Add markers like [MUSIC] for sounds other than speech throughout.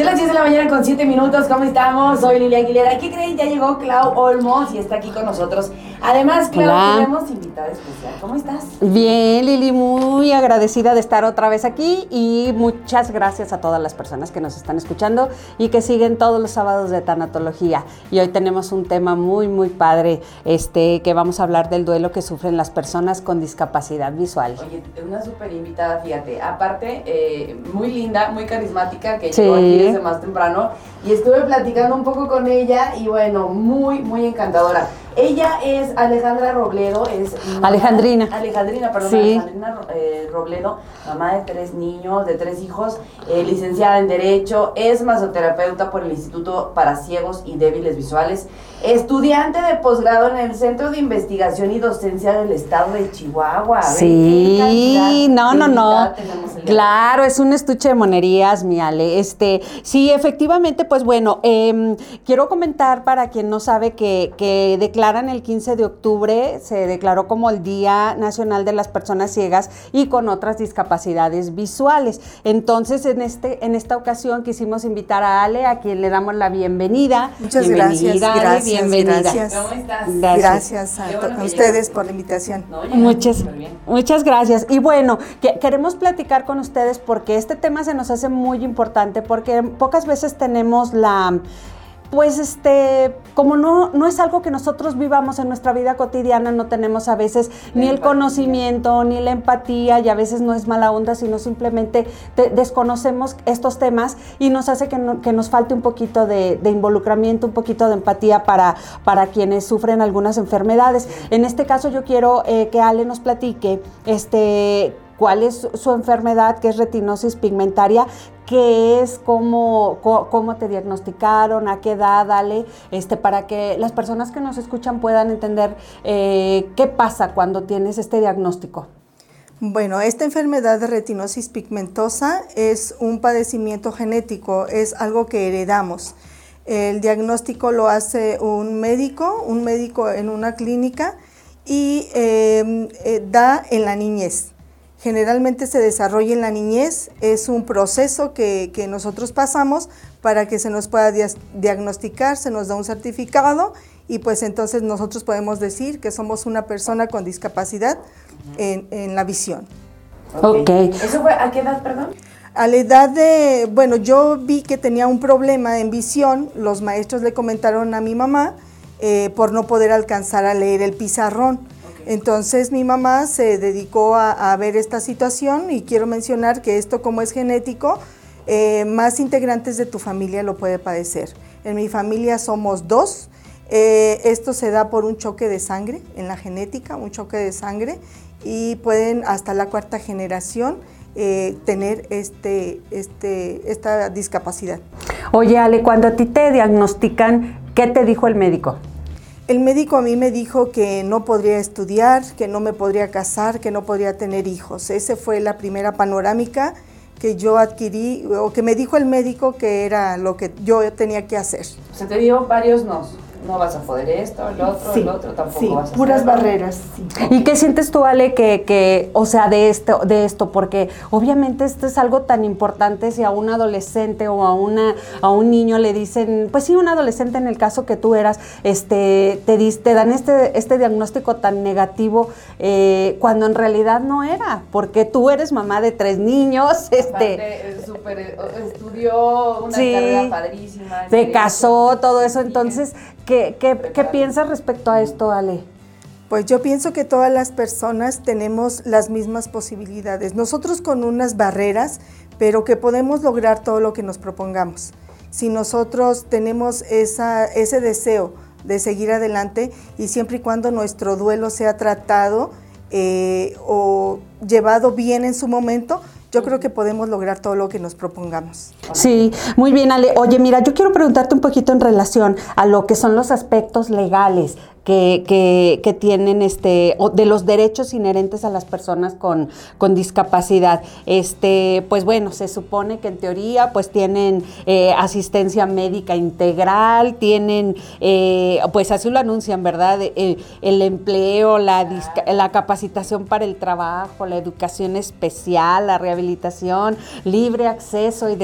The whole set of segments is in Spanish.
Ya las 10 de la mañana con 7 minutos, ¿cómo estamos? Soy Lilia Aguilera. ¿Qué creen? Ya llegó Clau Olmos y está aquí con nosotros. Además, Clau, tenemos invitada especial. ¿Cómo estás? Bien, Lili, muy agradecida de estar otra vez aquí y muchas gracias a todas las personas que nos están escuchando y que siguen todos los sábados de tanatología. Y hoy tenemos un tema muy, muy padre, este, que vamos a hablar del duelo que sufren las personas con discapacidad visual. Oye, una súper invitada, fíjate. Aparte, eh, muy linda, muy carismática, que llegó aquí desde más temprano y estuve platicando un poco con ella y bueno, muy, muy encantadora. Ella es Alejandra Robledo, es... Alejandrina. Alejandrina, perdón, Alejandrina eh, Robledo, mamá de tres niños, de tres hijos, eh, licenciada en Derecho, es masoterapeuta por el Instituto para Ciegos y Débiles Visuales, estudiante de posgrado en el Centro de Investigación y Docencia del Estado de Chihuahua. Sí, no, no, no. Claro, es un estuche de monerías, mi Ale. Este, sí, efectivamente, pues bueno, em, quiero comentar para quien no sabe que, que declaran el 15 de octubre, se declaró como el Día Nacional de las Personas Ciegas y con otras discapacidades visuales. Entonces, en, este, en esta ocasión quisimos invitar a Ale, a quien le damos la bienvenida. Muchas gracias, gracias, bienvenida. Gracias. ¿Cómo estás? Gracias, a, ustedes por la invitación. muchas, muchas gracias. Y bueno, queremos platicar con ustedes porque este tema se nos hace muy importante porque pocas veces tenemos la pues este, como no, no es algo que nosotros vivamos en nuestra vida cotidiana, no tenemos a veces ni el conocimiento, ni la empatía, y a veces no es mala onda, sino simplemente desconocemos estos temas y nos hace que, nos falte un poquito de, involucramiento, un poquito de empatía para, para quienes sufren algunas enfermedades. En este caso yo quiero eh, que Ale nos platique este cuál es su enfermedad, que es retinosis pigmentaria, qué es, cómo, cómo, te diagnosticaron, a qué edad, dale, este, para que las personas que nos escuchan puedan entender eh, qué pasa cuando tienes este diagnóstico. Bueno, esta enfermedad de retinosis pigmentosa es un padecimiento genético, es algo que heredamos. El diagnóstico lo hace un médico, un médico en una clínica y eh, eh, da en la niñez generalmente se desarrolla en la niñez, es un proceso que, nosotros pasamos para que se nos pueda diagnosticar, se nos da un certificado y pues entonces nosotros podemos decir que somos una persona con discapacidad en, la visión. Ok. ¿Eso fue a qué edad, perdón? A la edad de, bueno, yo vi que tenía un problema en visión, los maestros le comentaron a mi mamá eh, por no poder alcanzar a leer el pizarrón. Entonces mi mamá se dedicó a, ver esta situación y quiero mencionar que esto como es genético, eh, más integrantes de tu familia lo puede padecer. En mi familia somos dos. Eh, esto se da por un choque de sangre en la genética, un choque de sangre y pueden hasta la cuarta generación eh, tener este, este, esta discapacidad. Oye Ale, cuando a ti te diagnostican, ¿qué te dijo el médico? El médico a mí me dijo que no podría estudiar, que no me podría casar, que no podría tener hijos. Esa fue la primera panorámica que yo adquirí o que me dijo el médico que era lo que yo tenía que hacer. O sea, te dio varios nos no vas a poder esto, el otro, el otro tampoco vas a puras barreras. ¿Y qué sientes tú, Ale, que, que, o sea, de esto, de esto? Porque obviamente esto es algo tan importante si a un adolescente o a una, a un niño le dicen, pues sí, un adolescente en el caso que tú eras, este, te, te dan este, este diagnóstico tan negativo eh, cuando en realidad no era, porque tú eres mamá de tres niños, este. Eh, estudió una carrera padrísima. Se casó, todo eso, entonces. ¿Qué, piensas respecto a esto, Ale? Pues yo pienso que todas las personas tenemos las mismas posibilidades, nosotros con unas barreras, pero que podemos lograr todo lo que nos propongamos. Si nosotros tenemos ese deseo de seguir adelante y siempre y cuando nuestro duelo sea tratado eh, o llevado bien en su momento, yo creo que podemos lograr todo lo que nos propongamos. Sí, muy bien, Ale. Oye, mira, yo quiero preguntarte un poquito en relación a lo que son los aspectos legales que, tienen este, o de los derechos inherentes a las personas con, con, discapacidad. Este, pues bueno, se supone que en teoría pues tienen eh, asistencia médica integral, tienen, eh, pues así lo anuncian, ¿verdad? El, el empleo, la, la capacitación para el trabajo, la educación especial, la rehabilitación, libre acceso y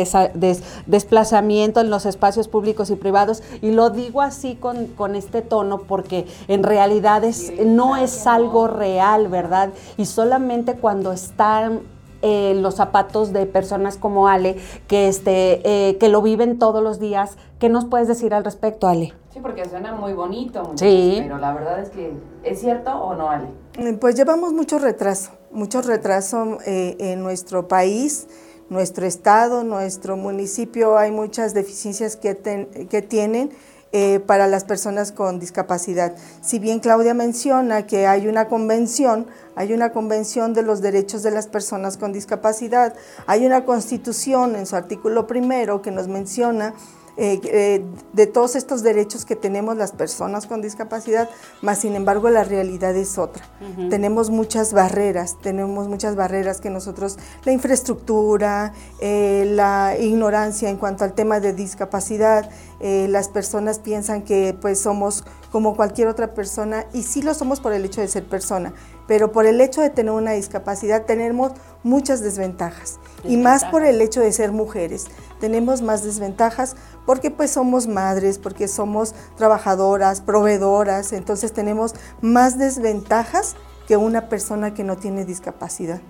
desplazamiento en los espacios públicos y privados. Y lo digo así con, con este tono porque en realidad es, no es algo real, ¿verdad? Y solamente cuando están eh, los zapatos de personas como Ale, que, este, eh, que lo viven todos los días. ¿Qué nos puedes decir al respecto, Ale? Sí, porque suena muy bonito, sí. pero la verdad es que, ¿es cierto o no, Ale? Eh, pues llevamos mucho retraso, mucho retraso en nuestro país, nuestro estado, nuestro municipio, hay muchas deficiencias que, que tienen eh, para las personas con discapacidad. Si bien Claudia menciona que hay una convención, hay una convención de los derechos de las personas con discapacidad, hay una constitución en su artículo primero que nos menciona eh, eh, de todos estos derechos que tenemos las personas con discapacidad, más sin embargo la realidad es otra. Tenemos muchas barreras, tenemos muchas barreras que nosotros, la infraestructura, eh, la ignorancia en cuanto al tema de discapacidad, las personas piensan que pues somos como cualquier otra persona y sí lo somos por el hecho de ser persona, pero por el hecho de tener una discapacidad tenemos muchas desventajas y más por el hecho de ser mujeres. Tenemos más desventajas porque pues somos madres, porque somos trabajadoras, proveedoras, entonces tenemos más desventajas que una persona que no tiene discapacidad.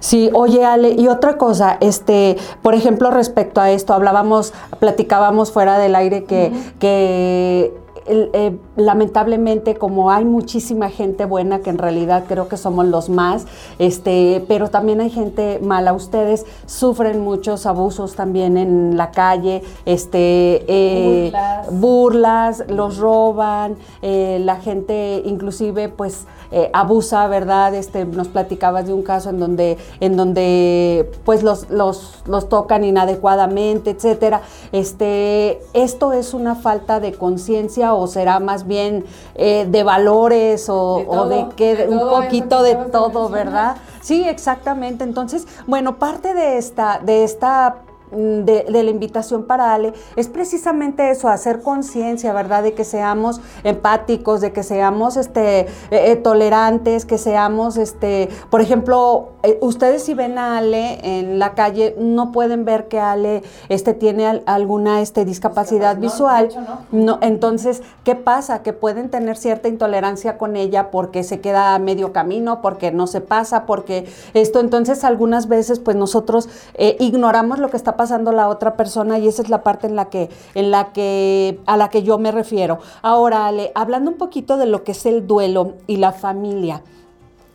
Sí, oye Ale, y otra cosa, este, por ejemplo, respecto a esto, hablábamos, platicábamos fuera del aire que, que eh, lamentablemente como hay muchísima gente buena, que en realidad creo que somos los más, este, pero también hay gente mala. Ustedes sufren muchos abusos también en la calle, este, eh, burlas. los roban, eh, la gente inclusive pues abusa, ¿verdad? Este, nos platicabas de un caso en donde, en donde pues los, los, los tocan inadecuadamente, etcétera. Este, esto es una falta de conciencia o será más bien eh, de valores o de, que un poquito de todo, ¿verdad? Sí, exactamente. Entonces, bueno, parte de esta, de esta Mm, de, la invitación para Ale es precisamente eso, hacer conciencia, ¿verdad? De que seamos empáticos, de que seamos este, eh, eh, tolerantes, que seamos, este, por ejemplo, eh, ustedes si ven a Ale en la calle, no pueden ver que Ale este, tiene alguna este, discapacidad visual. no. Entonces, ¿qué pasa? Que pueden tener cierta intolerancia con ella porque se queda a medio camino, porque no se pasa, porque esto, entonces algunas veces pues nosotros ignoramos lo que está pasando la otra persona y esa es la parte en la que, en la que, a la que yo me refiero. Ahora, Ale, hablando un poquito de lo que es el duelo y la familia,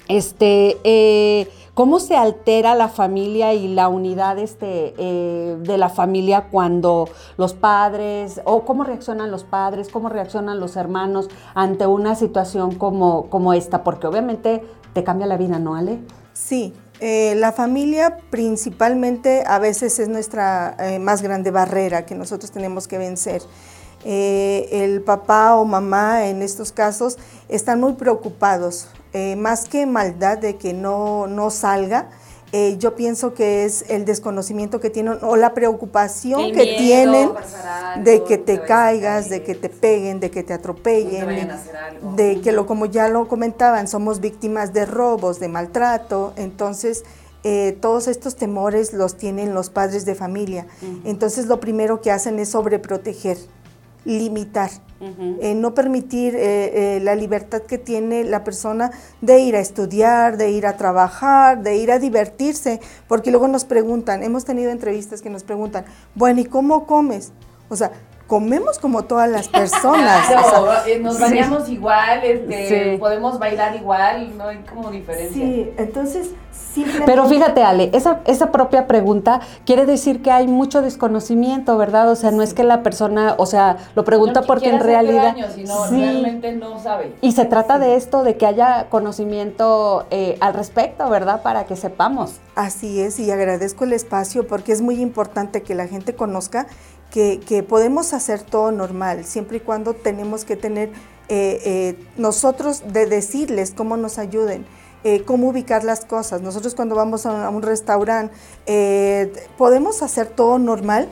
este, eh, ¿cómo se altera la familia y la unidad este, eh, de la familia cuando los padres, o cómo reaccionan los padres, cómo reaccionan los hermanos ante una situación como, como esta? Porque obviamente te cambia la vida, ¿no, Ale? Sí, eh, la familia principalmente a veces es nuestra eh, más grande barrera que nosotros tenemos que vencer. El papá o mamá en estos casos están muy preocupados, más que maldad de que no, no salga, eh, yo pienso que es el desconocimiento que tienen o la preocupación que tienen de que te caigas, de que te peguen, de que te atropellen, de, que lo como ya lo comentaban, somos víctimas de robos, de maltrato, entonces eh, todos estos temores los tienen los padres de familia. Entonces lo primero que hacen es sobreproteger limitar, eh, no permitir eh, eh, la libertad que tiene la persona de ir a estudiar, de ir a trabajar, de ir a divertirse, porque luego nos preguntan, hemos tenido entrevistas que nos preguntan, bueno, ¿y cómo comes? O sea, comemos como todas las [LAUGHS] personas. nos bañamos igual, este, podemos bailar igual, no hay como diferencia. Sí, entonces Pero fíjate, Ale, esa, esa propia pregunta quiere decir que hay mucho desconocimiento, ¿verdad? O sea, no es que la persona, o sea, lo pregunta porque en realidad... sino realmente no sabe. Y se trata de esto, de que haya conocimiento eh, al respecto, ¿verdad? Para que sepamos. Así es, y agradezco el espacio porque es muy importante que la gente conozca que, podemos hacer todo normal, siempre y cuando tenemos que tener eh, eh, nosotros de decirles cómo nos ayuden. Eh, cómo ubicar las cosas. Nosotros cuando vamos a un, restaurante podemos hacer todo normal,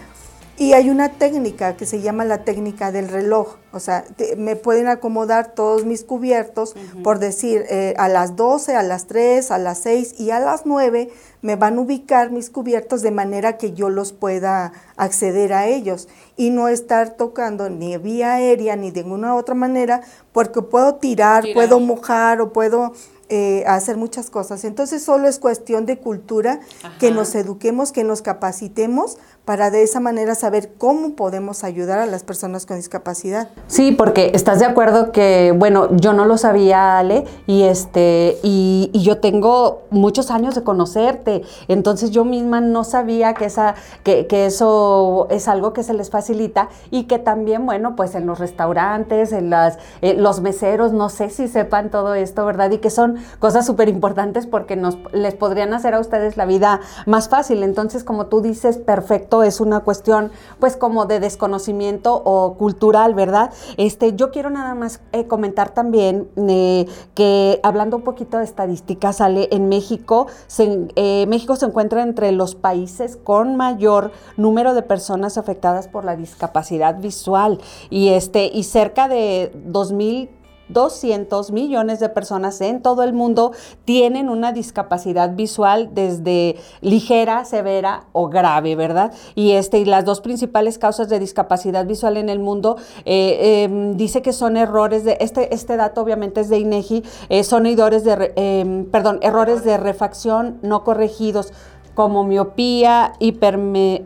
y hay una técnica que se llama la técnica del reloj. O sea, me pueden acomodar todos mis cubiertos, por decir, eh, a las 12, a las 3, a las 6 y a las 9 me van a ubicar mis cubiertos de manera que yo los pueda acceder a ellos. Y no estar tocando ni vía aérea ni de ninguna otra manera, porque puedo tirar, puedo mojar o puedo eh, hacer muchas cosas. Entonces solo es cuestión de cultura, que nos eduquemos, que nos capacitemos para de esa manera saber cómo podemos ayudar a las personas con discapacidad. Sí, porque estás de acuerdo que, bueno, yo no lo sabía, Ale, y este, y, yo tengo muchos años de conocerte, entonces yo misma no sabía que esa, que, que, eso es algo que se les facilita y que también, bueno, pues en los restaurantes, en las, eh, los meseros, no sé si sepan todo esto, ¿verdad? Y que son cosas súper importantes porque nos les podrían hacer a ustedes la vida más fácil. Entonces, como tú dices, perfecto es una cuestión pues como de desconocimiento o cultural, ¿verdad? Este, yo quiero nada más eh, comentar también eh, que hablando un poquito de estadísticas, sale en México, eh, México se encuentra entre los países con mayor número de personas afectadas por la discapacidad visual y este y cerca de 2000 200 millones de personas en todo el mundo tienen una discapacidad visual desde ligera, severa o grave, ¿verdad? Y, este, y las dos principales causas de discapacidad visual en el mundo eh, em, dice que son errores de, este, este dato obviamente es de INEGI, eh, son errores de, em, perdón, errores de refacción no corregidos como miopía, hiperme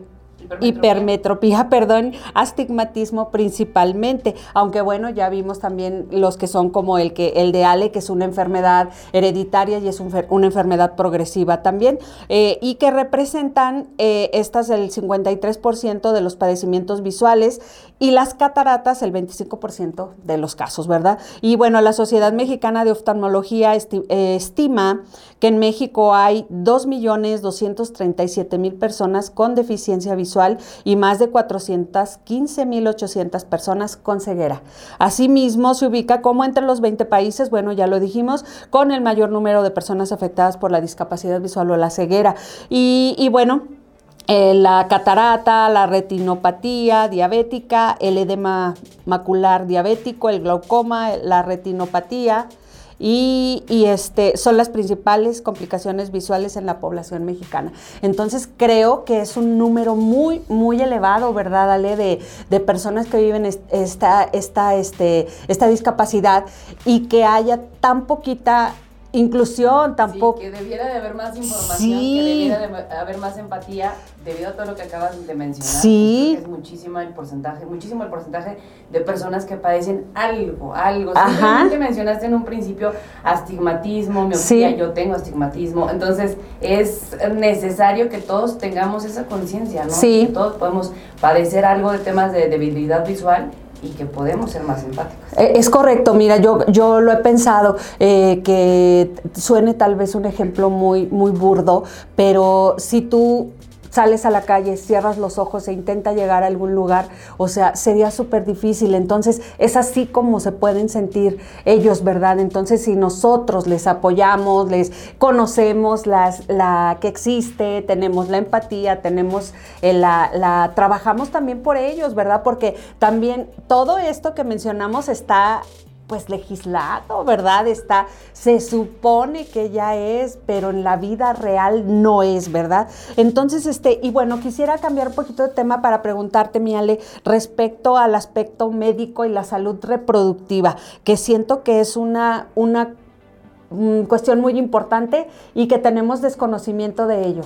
hipermetropía, [LAUGHS] perdón, astigmatismo principalmente, aunque bueno, ya vimos también los que son como el que el de Ale, que es una enfermedad hereditaria y es una enfermedad progresiva también, eh, y que representan eh, estas el 53% de los padecimientos visuales y las cataratas el 25% de los casos, ¿verdad? Y bueno, la Sociedad Mexicana de Oftalmología eh, estima que en México hay 2.237.000 personas con deficiencia visual y más de 415.800 personas con ceguera. Asimismo, se ubica como entre los 20 países, bueno, ya lo dijimos, con el mayor número de personas afectadas por la discapacidad visual o la ceguera. Y, bueno, eh, la catarata, la retinopatía diabética, el edema macular diabético, el glaucoma, la retinopatía, y, este, son las principales complicaciones visuales en la población mexicana. Entonces creo que es un número muy, muy elevado, ¿verdad, Ale? De, de personas que viven esta, esta, este, esta discapacidad y que haya tan poquita inclusión tampoco. Sí, que debiera de haber más información, que debiera de haber más empatía debido a todo lo que acabas de mencionar. Sí. Es muchísimo el porcentaje, muchísimo el porcentaje de personas que padecen algo, algo. Simplemente mencionaste en un principio astigmatismo, miopía, yo tengo astigmatismo. Entonces, es necesario que todos tengamos esa conciencia, ¿no? Sí. Que todos podemos padecer algo de temas de debilidad visual y que podemos ser más empáticos. Eh, es correcto, mira, yo, yo lo he pensado, eh, que suene tal vez un ejemplo muy, muy burdo, pero si tú sales a la calle, cierras los ojos e intenta llegar a algún lugar, o sea, sería súper difícil. Entonces, es así como se pueden sentir ellos, ¿verdad? Entonces, si nosotros les apoyamos, les conocemos las, la que existe, tenemos la empatía, tenemos eh, la, la, trabajamos también por ellos, ¿verdad? Porque también todo esto que mencionamos está pues legislado, ¿verdad? Está, se supone que ya es, pero en la vida real no es, ¿verdad? Entonces, este, y bueno, quisiera cambiar un poquito de tema para preguntarte, Miale, respecto al aspecto médico y la salud reproductiva, que siento que es una, una mm, cuestión muy importante y que tenemos desconocimiento de ello.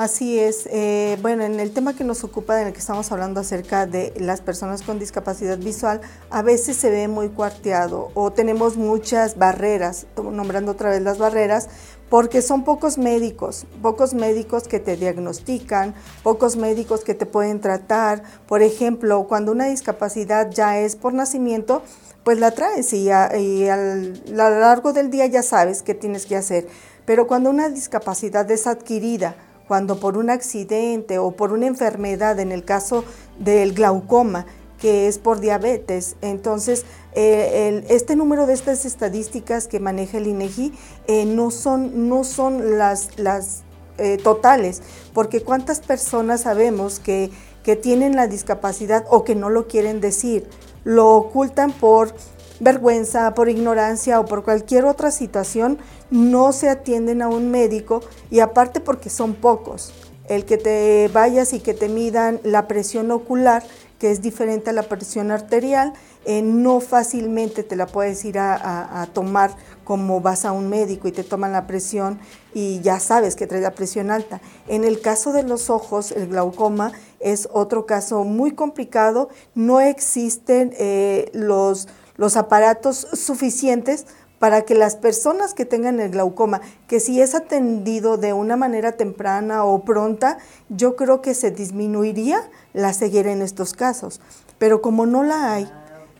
Así es. Eh, bueno, en el tema que nos ocupa, en el que estamos hablando acerca de las personas con discapacidad visual, a veces se ve muy cuarteado o tenemos muchas barreras, nombrando otra vez las barreras, porque son pocos médicos, pocos médicos que te diagnostican, pocos médicos que te pueden tratar. Por ejemplo, cuando una discapacidad ya es por nacimiento, pues la traes y, a, lo largo del día ya sabes qué tienes que hacer. Pero cuando una discapacidad es adquirida, cuando por un accidente o por una enfermedad, en el caso del glaucoma, que es por diabetes. Entonces, eh, este número de estas estadísticas que maneja el INEGI eh, no son, no son las, las eh, totales, porque cuántas personas sabemos que, que tienen la discapacidad o que no lo quieren decir, lo ocultan por vergüenza, por ignorancia o por cualquier otra situación, no se atienden a un médico y aparte porque son pocos. El que te vayas y que te midan la presión ocular que es diferente a la presión arterial, eh, no fácilmente te la puedes ir a, tomar como vas a un médico y te toman la presión y ya sabes que trae la presión alta. En el caso de los ojos, el glaucoma es otro caso muy complicado, no existen eh, los, los aparatos suficientes para que las personas que tengan el glaucoma, que si es atendido de una manera temprana o pronta, yo creo que se disminuiría la ceguera en estos casos. Pero como no la hay,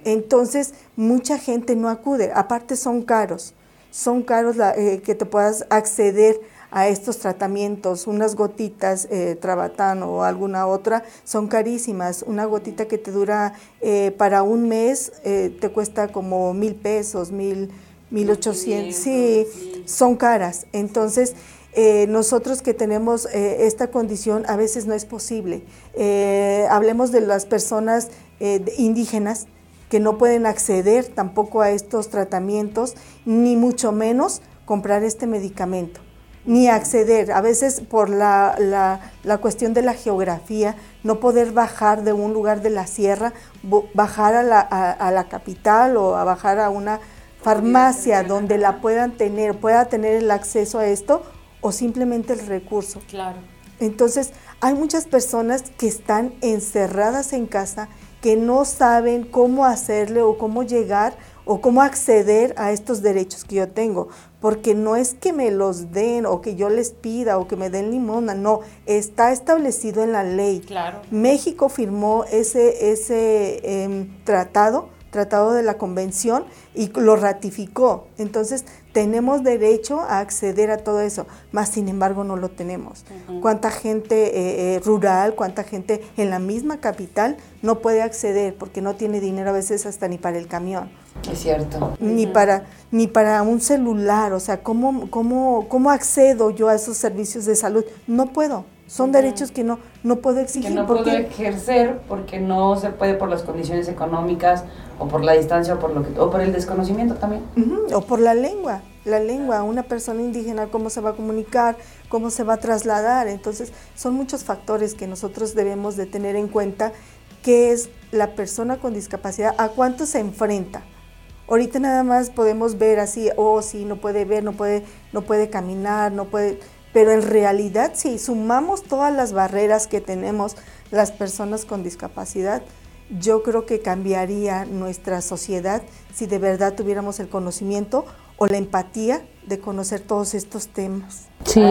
entonces mucha gente no acude. Aparte son caros, son caros eh, que te puedas acceder a estos tratamientos, unas gotitas, eh, Trabatán o alguna otra, son carísimas. Una gotita que te dura eh, para un mes eh, te cuesta como mil pesos, mil 1800, sí, son caras. Entonces, eh, nosotros que tenemos eh, esta condición a veces no es posible. Eh, hablemos de las personas indígenas que no pueden acceder tampoco a estos tratamientos, ni mucho menos comprar este medicamento, ni acceder, a veces por la, la cuestión de la geografía, no poder bajar de un lugar de la sierra, bajar a la, a la capital o a bajar a una farmacia donde la puedan tener, pueda tener el acceso a esto o simplemente el recurso. Claro. Entonces, hay muchas personas que están encerradas en casa que no saben cómo hacerle o cómo llegar o cómo acceder a estos derechos que yo tengo, porque no es que me los den o que yo les pida o que me den limona, no, está establecido en la ley. Claro. México firmó ese, ese em, tratado tratado de la convención y lo ratificó. Entonces tenemos derecho a acceder a todo eso, más sin embargo no lo tenemos. ¿Cuánta gente eh, eh, rural, cuánta gente en la misma capital no puede acceder porque no tiene dinero a veces hasta ni para el camión? Es cierto. Ni para, ni para un celular, o sea, ¿cómo, cómo, ¿cómo accedo yo a esos servicios de salud? No puedo. Son derechos que no, no puedo exigir. Que no puedo ejercer porque no se puede por las condiciones económicas o por la distancia o por, lo que, o por el desconocimiento también. O por la lengua. La lengua, una persona indígena, cómo se va a comunicar, cómo se va a trasladar. Entonces, son muchos factores que nosotros debemos de tener en cuenta qué es la persona con discapacidad, a cuánto se enfrenta. Ahorita nada más podemos ver así, oh, sí, no puede ver, no puede, no puede caminar, no puede pero en realidad, si sumamos todas las barreras que tenemos las personas con discapacidad, yo creo que cambiaría nuestra sociedad si de verdad tuviéramos el conocimiento o la empatía de conocer todos estos temas. Sí.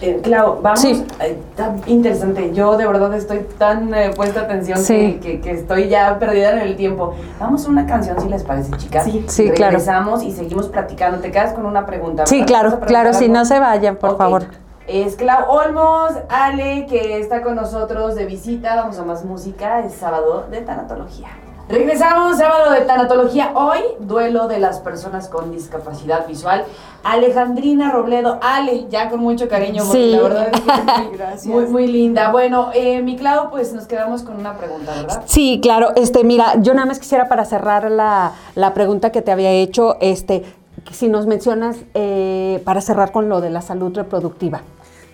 Eh, Clau, vamos, sí. Eh, tan interesante. Yo de verdad estoy tan eh, puesta atención que, que, estoy ya perdida en el tiempo. Vamos a una canción, si les parece, chicas. Sí, sí Regresamos y seguimos platicando. Te quedas con una pregunta. Sí, claro, claro, si no se vayan, por favor. Es Clau Olmos, Ale, que está con nosotros de visita. Vamos a más música. Es sábado de tanatología. Regresamos, sábado de tanatología. Hoy, duelo de las personas con discapacidad visual. Alejandrina Robledo, Ale, ya con mucho cariño, sí. la verdad es [LAUGHS] muy, muy, linda. Bueno, eh, mi Clau, pues nos quedamos con una pregunta, ¿verdad? Sí, claro. Este, mira, yo nada más quisiera para cerrar la, la pregunta que te había hecho, este, si nos mencionas eh, para cerrar con lo de la salud reproductiva.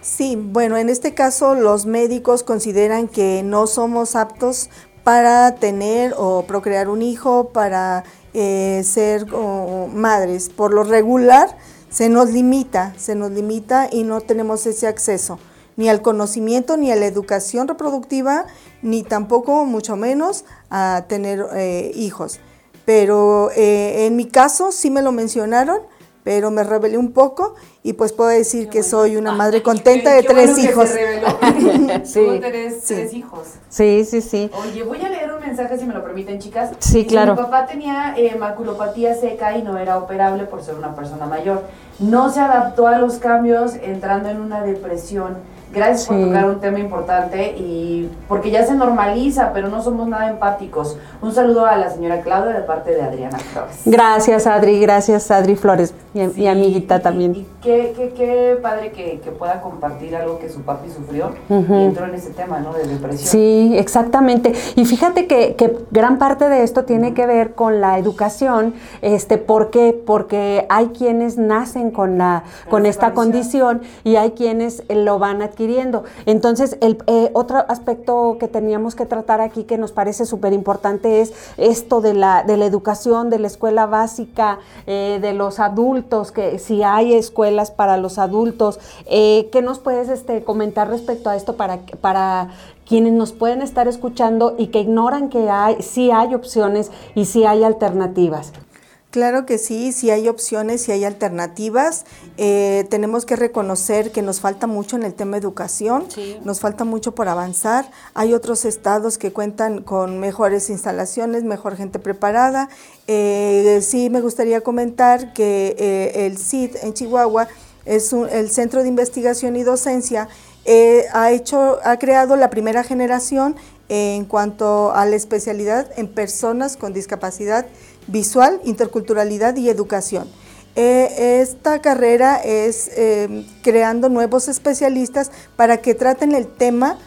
Sí, bueno, en este caso los médicos consideran que no somos aptos para tener o procrear un hijo, para eh, ser madres. Por lo regular se nos limita, se nos limita y no tenemos ese acceso ni al conocimiento, ni a la educación reproductiva, ni tampoco, mucho menos, a tener eh, hijos. Pero eh, en mi caso sí me lo mencionaron pero me rebelé un poco y pues puedo decir que soy una madre contenta de tres hijos. [LAUGHS] [LAUGHS] sí. tres hijos. Sí, sí, sí. Oye, voy a leer un mensaje si me lo permiten, chicas. Sí, claro. Mi papá tenía eh, maculopatía seca y no era operable por ser una persona mayor. No se adaptó a los cambios entrando en una depresión Gracias por tocar un tema importante y porque ya se normaliza, pero no somos nada empáticos. Un saludo a la señora Claudia de parte de Adriana Flores. Gracias, Adri, gracias, Adri Flores, mi, amiguita también. Y, qué, qué, qué, padre que, que, pueda compartir algo que su papi sufrió y entró en ese tema, ¿no? De depresión. Sí, exactamente. Y fíjate que, que gran parte de esto tiene que ver con la educación. Este, ¿Por qué? Porque hay quienes nacen con, la, con esta condición y hay quienes lo van adquiriendo entonces, el eh, otro aspecto que teníamos que tratar aquí que nos parece súper importante es esto de la, de la educación, de la escuela básica, eh, de los adultos, que si hay escuelas para los adultos. Eh, ¿Qué nos puedes este, comentar respecto a esto para, para quienes nos pueden estar escuchando y que ignoran que hay, sí hay opciones y sí hay alternativas? Claro que sí, si hay opciones, si hay alternativas. Eh, tenemos que reconocer que nos falta mucho en el tema educación, nos falta mucho por avanzar. Hay otros estados que cuentan con mejores instalaciones, mejor gente preparada. Eh, sí, me gustaría comentar que eh, el CID en Chihuahua es el Centro de Investigación y Docencia. ha hecho, ha creado la primera generación en cuanto a la especialidad en personas con discapacidad visual, interculturalidad y educación. Eh, esta carrera es eh, creando nuevos especialistas para que traten el tema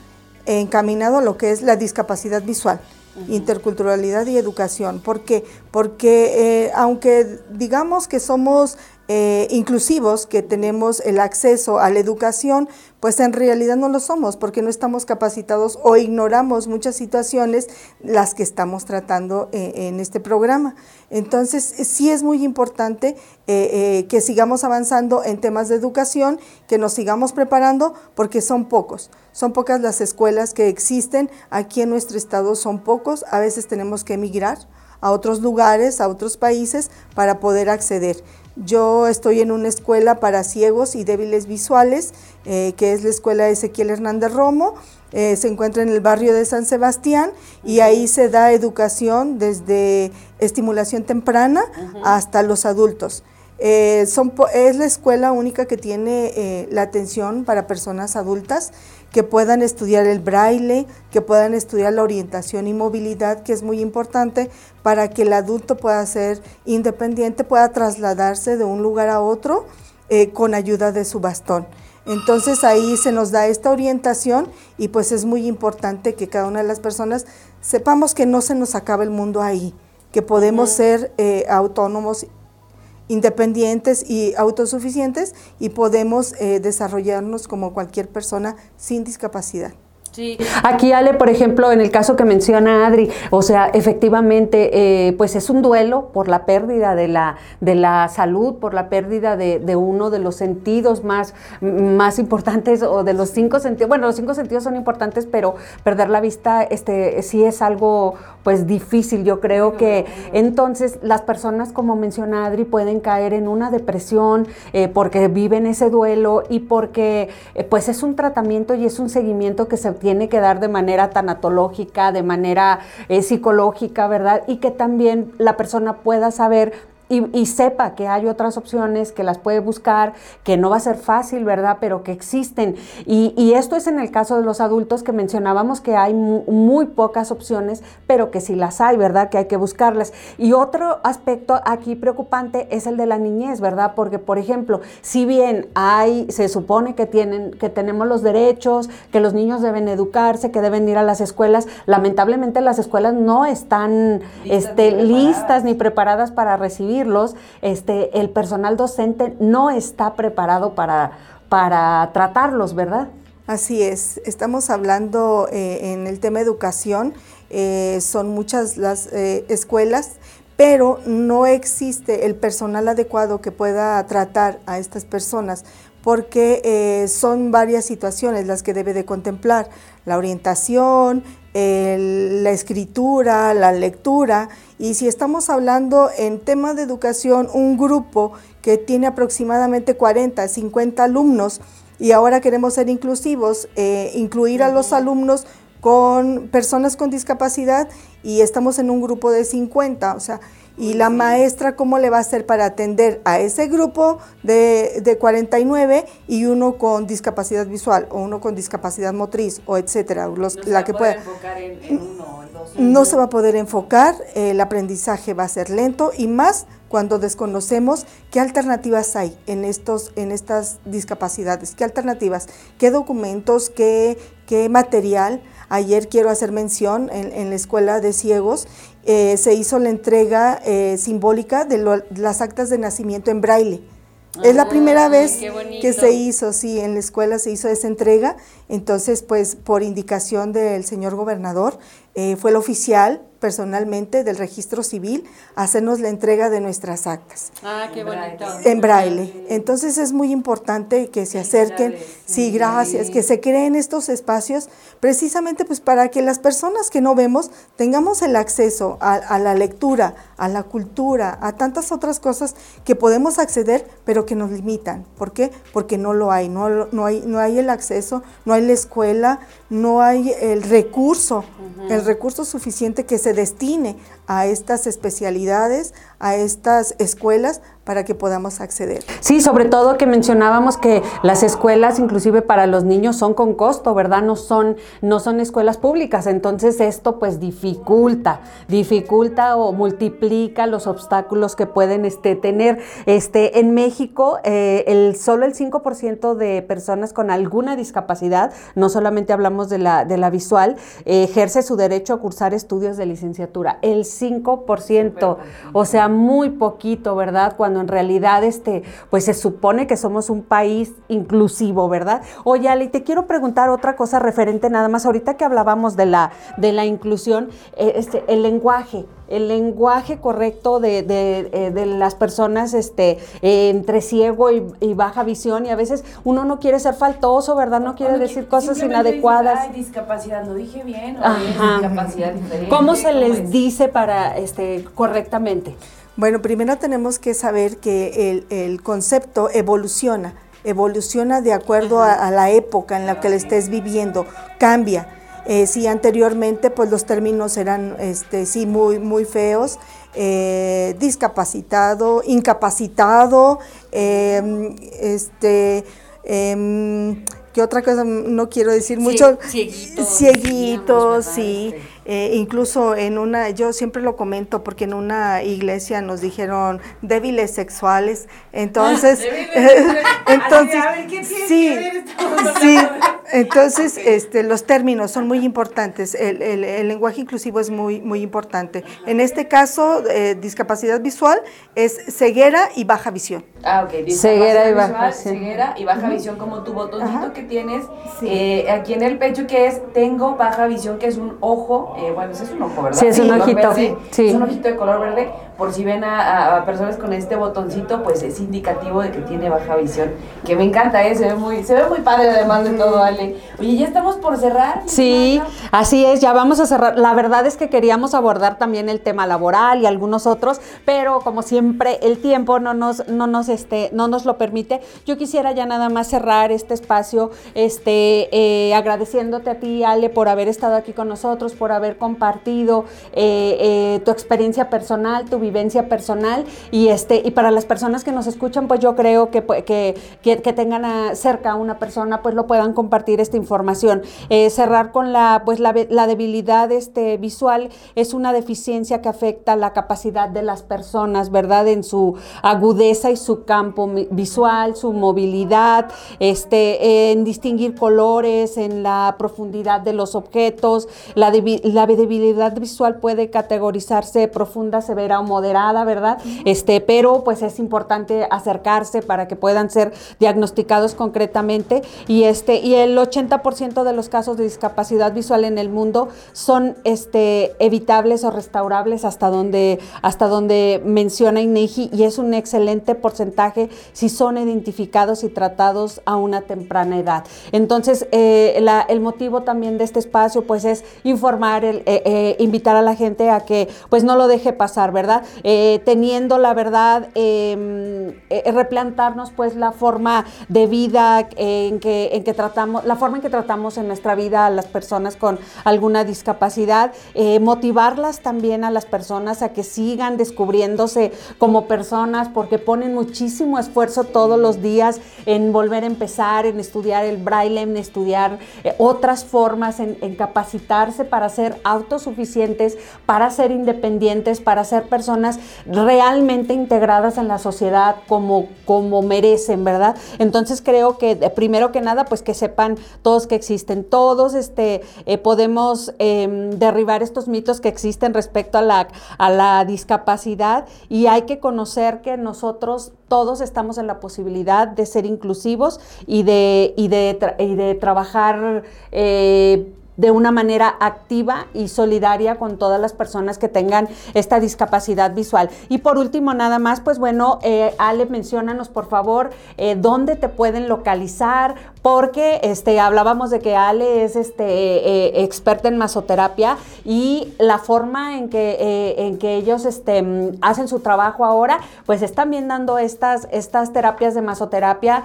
encaminado a lo que es la discapacidad visual, interculturalidad y educación. ¿Por qué? Porque eh, aunque digamos que somos eh, inclusivos, que tenemos el acceso a la educación, pues en realidad no lo somos porque no estamos capacitados o ignoramos muchas situaciones las que estamos tratando eh, en este programa. Entonces, sí es muy importante eh, que sigamos avanzando en temas de educación, que nos sigamos preparando porque son pocos. Son pocas las escuelas que existen aquí en nuestro estado, son pocos. A veces tenemos que emigrar a otros lugares, a otros países para poder acceder. Yo estoy en una escuela para ciegos y débiles visuales, eh, que es la escuela Ezequiel Hernández Romo. Eh, se encuentra en el barrio de San Sebastián y ahí se da educación desde estimulación temprana hasta los adultos. Eh, son, es la escuela única que tiene la atención para personas adultas que puedan estudiar el braille, que puedan estudiar la orientación y movilidad, que es muy importante para que el adulto pueda ser independiente, pueda trasladarse de un lugar a otro eh, con ayuda de su bastón. Entonces ahí se nos da esta orientación y pues es muy importante que cada una de las personas sepamos que no se nos acaba el mundo ahí, que podemos ser eh, autónomos independientes y autosuficientes y podemos eh, desarrollarnos como cualquier persona sin discapacidad. Sí. Aquí Ale, por ejemplo, en el caso que menciona Adri, o sea, efectivamente, eh, pues es un duelo por la pérdida de la, de la salud, por la pérdida de, uno de los sentidos más, más importantes o de los cinco sentidos. Bueno, los cinco sentidos son importantes, pero perder la vista, este, sí es algo, pues difícil. Yo creo que entonces las personas, como menciona Adri, pueden caer en una depresión eh, porque viven ese duelo y porque, eh, pues es un tratamiento y es un seguimiento que se tiene que dar de manera tanatológica, de manera eh, psicológica, ¿verdad? Y que también la persona pueda saber y, sepa que hay otras opciones, que las puede buscar, que no va a ser fácil, ¿verdad? Pero que existen. Y, esto es en el caso de los adultos que mencionábamos que hay muy, pocas opciones, pero que sí las hay, ¿verdad? Que hay que buscarlas. Y otro aspecto aquí preocupante es el de la niñez, ¿verdad? Porque, por ejemplo, si bien hay, se supone que tienen, que tenemos los derechos, que los niños deben educarse, que deben ir a las escuelas, lamentablemente las escuelas no están este, listas ni preparadas para recibir este, el personal docente no está preparado para, para tratarlos, ¿verdad? Así es, estamos hablando eh, en el tema educación, eh, son muchas las eh, escuelas, pero no existe el personal adecuado que pueda tratar a estas personas porque son varias situaciones las que debe de contemplar, la orientación, la escritura, la lectura, y si estamos hablando en tema de educación, un grupo que tiene aproximadamente 40, 50 alumnos, y ahora queremos ser inclusivos, eh, incluir a los alumnos con personas con discapacidad y estamos en un grupo de 50, o sea, y la maestra cómo le va a hacer para atender a ese grupo de, de 49 y uno con discapacidad visual o uno con discapacidad motriz o etcétera, los, No la que pueda. en, en uno o en dos. No se va a poder enfocar, el aprendizaje va a ser lento y más cuando desconocemos qué alternativas hay en, estos, en estas discapacidades, qué alternativas, qué documentos, qué, qué material. Ayer quiero hacer mención en, en la escuela de ciegos, eh, se hizo la entrega eh, simbólica de lo- las actas de nacimiento en braille. Es la primera Ay, vez que se hizo, sí, en la escuela se hizo esa entrega. Entonces, pues por indicación del señor gobernador, eh, fue el oficial personalmente del registro civil a hacernos la entrega de nuestras actas Ah, qué bonito. en braille. Entonces es muy importante que se acerquen, sí, sí. gracias, que se creen estos espacios precisamente pues para que las personas que no vemos tengamos el acceso a, a la lectura, a la cultura, a tantas otras cosas que podemos acceder pero que nos limitan. ¿Por qué? Porque no lo hay, no, no hay, no hay el acceso, no hay la escuela, no hay el recurso, el recurso suficiente que se destine a estas especialidades, a estas escuelas para que podamos acceder. Sí, sobre todo que mencionábamos que las escuelas, inclusive para los niños, son con costo, ¿verdad? No son, no son escuelas públicas. Entonces esto pues dificulta, dificulta o multiplica los obstáculos que pueden este, tener. Este, en México, eh, el, solo el 5% de personas con alguna discapacidad, no solamente hablamos de la, de la visual, ejerce su derecho a cursar estudios de licenciatura. 5%, o sea, muy poquito, ¿verdad? Cuando en realidad este, pues se supone que somos un país inclusivo, ¿verdad? Oye, Ale, te quiero preguntar otra cosa referente nada más, ahorita que hablábamos de la, de la inclusión, eh, este, el lenguaje. El lenguaje correcto de, de, eh, de las personas este, eh, entre ciego y, y baja visión, y a veces uno no quiere ser faltoso, ¿verdad? No quiere decir cosas inadecuadas. dices, Ay, discapacidad, lo dije bien, o es discapacidad diferente. ¿Cómo se les es? dice para este correctamente? Bueno, primero tenemos que saber que el, el concepto evoluciona, evoluciona de acuerdo a, a la época en la que le estés viviendo, cambia. Eh, si anteriormente pues los términos eran este, sí muy, muy feos, eh, discapacitado, incapacitado, eh, este, em, ¿qué otra cosa? No quiero decir mucho. cieguito, Cieguito, decíamos, ¿verdad? sí. Eh, incluso en una, yo siempre lo comento porque en una iglesia nos dijeron débiles sexuales, entonces, [LAUGHS] [LAUGHS] entonces, Así de, a ver, ¿qué tiene sí, que sí, [LAUGHS] entonces, este, los términos son muy importantes, el, el- el lenguaje inclusivo es muy, muy importante. En este caso, eh, discapacidad visual es ceguera y baja visión. Ah, ok. Ceguera y discapacidad baja visual, visión. Ceguera y baja visión, como tu botoncito Ajá. que tienes Sí. eh, aquí en el pecho, que es tengo baja visión, que es un ojo. eh, bueno, ese es un ojo, ¿verdad? Sí, es un color ojito, verde, sí. Es un ojito de color verde. Por si ven a, a- a personas con este botoncito, pues es indicativo de que tiene baja visión. Que me encanta, ¿eh? Se ve muy, se ve muy padre además de todo, Ale. Oye, ya estamos por cerrar. Sí, así es, ya vamos a cerrar. La verdad es que queríamos abordar también el tema laboral y algunos otros, pero como siempre el tiempo no nos, no nos, este, no nos lo permite. Yo quisiera ya nada más cerrar este espacio, este, eh, agradeciéndote a ti, Ale, por haber estado aquí con nosotros, por haber compartido eh, eh, tu experiencia personal, tu vivencia personal y este, y para las personas que nos escuchan, pues yo creo que, pu- que, que, que tengan a- cerca a una persona, pues lo puedan compartir esta información. Eh, cerrar con la, pues la, la debilidad este, visual es una deficiencia que afecta la capacidad de las personas, ¿verdad? En su agudeza y su campo visual, su movilidad, este, en distinguir colores, en la profundidad de los objetos. La, la debilidad visual puede categorizarse profunda, severa o moderada, ¿verdad? Este, pero pues es importante acercarse para que puedan ser diagnosticados concretamente y este y el 80% de los casos de discapacidad visual en el mundo son este evitables o restaurables hasta donde hasta donde menciona INEGI y es un excelente porcentaje si son identificados y tratados a una temprana edad. Entonces, eh, el motivo también de este espacio pues es informar, el, eh, eh, invitar a la gente a que pues no lo deje pasar, ¿verdad? Teniendo la verdad, eh, replantarnos pues la forma de vida en que tratamos, la forma en que tratamos en nuestra vida a las personas con alguna discapacidad, eh, motivarlas también a las personas a que sigan descubriéndose como personas porque ponen muchísimo esfuerzo todos los días en volver a empezar, en estudiar el braille, en estudiar eh, otras formas, en, en capacitarse para ser autosuficientes, para ser independientes, para ser personas realmente integradas en la sociedad como, como merecen, ¿verdad? Entonces creo que primero que nada, pues que sepan todos que existen, todos este, eh, podemos em, derribar estos mitos que existen respecto a la, a la discapacidad y hay que conocer que nosotros todos estamos en la posibilidad de ser inclusivos y de, y de, y de trabajar. Eh, de una manera activa y solidaria con todas las personas que tengan esta discapacidad visual. Y por último, nada más, pues bueno, eh, Ale, menciónanos por favor dónde te pueden localizar, porque este, hablábamos de que Ale es este, eh, experta en masoterapia y la forma en que, en que ellos este, hacen su trabajo ahora, pues están bien dando estas, estas terapias de masoterapia.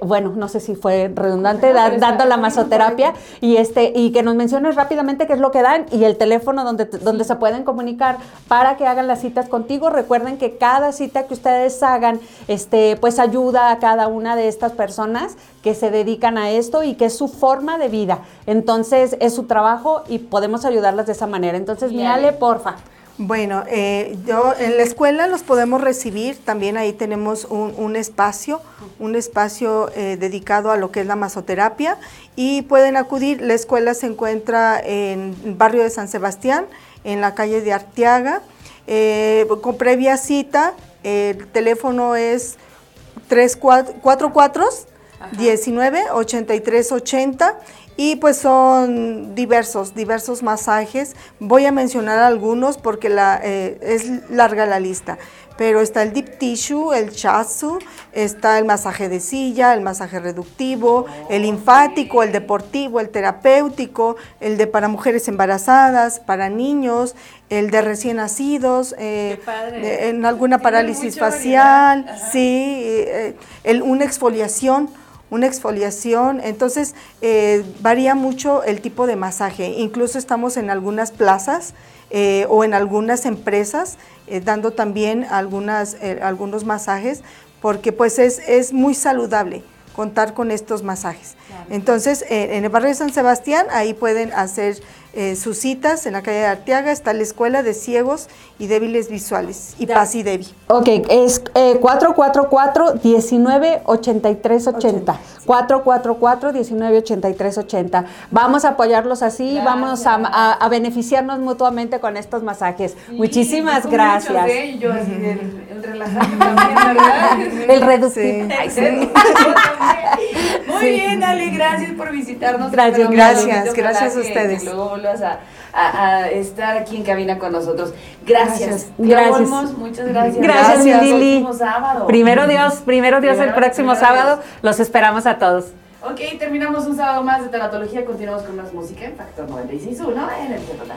Bueno, no sé si fue redundante, dando la masoterapia y este y que nos menciones rápidamente qué es lo que dan y el teléfono donde, donde se pueden comunicar para que hagan las citas contigo. Recuerden que cada cita que ustedes hagan, este, pues ayuda a cada una de estas personas que se dedican a esto y que es su forma de vida. Entonces, es su trabajo y podemos ayudarlas de esa manera. Entonces, mírale, porfa. Bueno, eh, yo en la escuela los podemos recibir, también ahí tenemos un, espacio, un espacio eh, dedicado a lo que es la masoterapia y pueden acudir, la escuela se encuentra en el barrio de San Sebastián, en la calle de Arteaga, eh, con previa cita, el teléfono es 344 19 83 80 y pues son diversos, diversos masajes. Voy a mencionar algunos porque la, eh, es larga la lista. Pero está el deep tissue, el chasu, está el masaje de silla, el masaje reductivo, el linfático, el deportivo, el terapéutico, el de para mujeres embarazadas, para niños, el de recién nacidos, eh, en alguna parálisis facial, sí, eh, el, una exfoliación una exfoliación. Entonces, eh, varía mucho el tipo de masaje. Incluso estamos en algunas plazas eh, o en algunas empresas eh, dando también algunas, algunos masajes porque pues es, es muy saludable contar con estos masajes. Entonces, en el barrio de San Sebastián, ahí pueden hacer eh, sus citas en la calle de Arteaga, está la Escuela de Ciegos y Débiles Visuales, y Paz y Debi. Ok, es eh, 444-198380. 444-198380. Vamos a apoyarlos así, vamos a, a, beneficiarnos mutuamente con estos masajes. Muchísimas gracias. ¿eh? Así, el, el relajante también, ¿verdad? [LAUGHS] el reducir. [LAUGHS] [LAUGHS] Muy bien, Ale, gracias por visitarnos. Gracias, gracias, gracias a ustedes a, estar aquí en cabina con nosotros. Gracias. Gracias. muchas gracias. Gracias, gracias Lili. Primero Dios, primero Dios el próximo sábado. Los esperamos a todos. Ok, terminamos un sábado más de Tanatología. Continuamos con más música en Factor 96.1 en el Total.